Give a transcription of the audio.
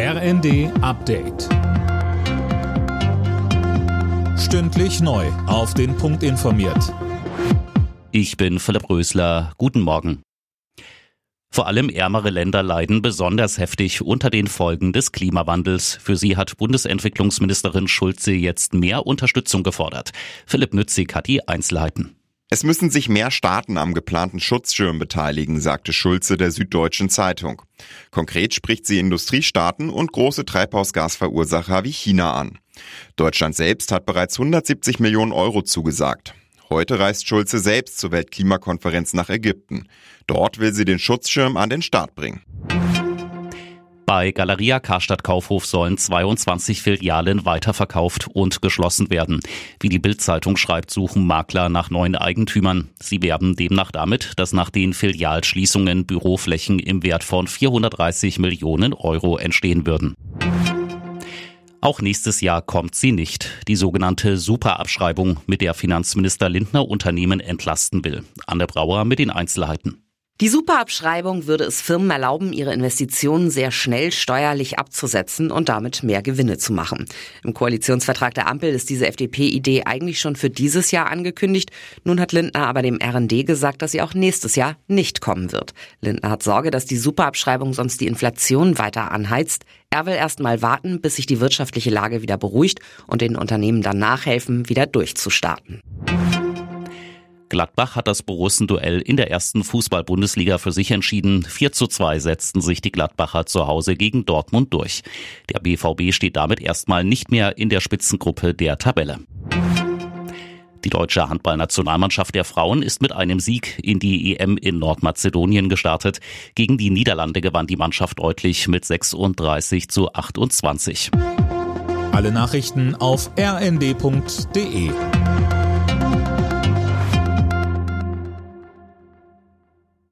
RND Update. Stündlich neu. Auf den Punkt informiert. Ich bin Philipp Rösler. Guten Morgen. Vor allem ärmere Länder leiden besonders heftig unter den Folgen des Klimawandels. Für sie hat Bundesentwicklungsministerin Schulze jetzt mehr Unterstützung gefordert. Philipp Nützig hat die Einzelheiten. Es müssen sich mehr Staaten am geplanten Schutzschirm beteiligen, sagte Schulze der Süddeutschen Zeitung. Konkret spricht sie Industriestaaten und große Treibhausgasverursacher wie China an. Deutschland selbst hat bereits 170 Millionen Euro zugesagt. Heute reist Schulze selbst zur Weltklimakonferenz nach Ägypten. Dort will sie den Schutzschirm an den Start bringen. Bei Galeria Karstadt Kaufhof sollen 22 Filialen weiterverkauft und geschlossen werden. Wie die Bildzeitung schreibt, suchen Makler nach neuen Eigentümern. Sie werben demnach damit, dass nach den Filialschließungen Büroflächen im Wert von 430 Millionen Euro entstehen würden. Auch nächstes Jahr kommt sie nicht. Die sogenannte Superabschreibung, mit der Finanzminister Lindner Unternehmen entlasten will. Anne Brauer mit den Einzelheiten. Die Superabschreibung würde es Firmen erlauben, ihre Investitionen sehr schnell steuerlich abzusetzen und damit mehr Gewinne zu machen. Im Koalitionsvertrag der Ampel ist diese FDP-Idee eigentlich schon für dieses Jahr angekündigt. Nun hat Lindner aber dem RND gesagt, dass sie auch nächstes Jahr nicht kommen wird. Lindner hat Sorge, dass die Superabschreibung sonst die Inflation weiter anheizt. Er will erst mal warten, bis sich die wirtschaftliche Lage wieder beruhigt und den Unternehmen dann nachhelfen, wieder durchzustarten. Gladbach hat das Borussen-Duell in der ersten Fußball-Bundesliga für sich entschieden. 4 zu 2 setzten sich die Gladbacher zu Hause gegen Dortmund durch. Der BVB steht damit erstmal nicht mehr in der Spitzengruppe der Tabelle. Die deutsche Handballnationalmannschaft der Frauen ist mit einem Sieg in die EM in Nordmazedonien gestartet. Gegen die Niederlande gewann die Mannschaft deutlich mit 36 zu 28. Alle Nachrichten auf rnd.de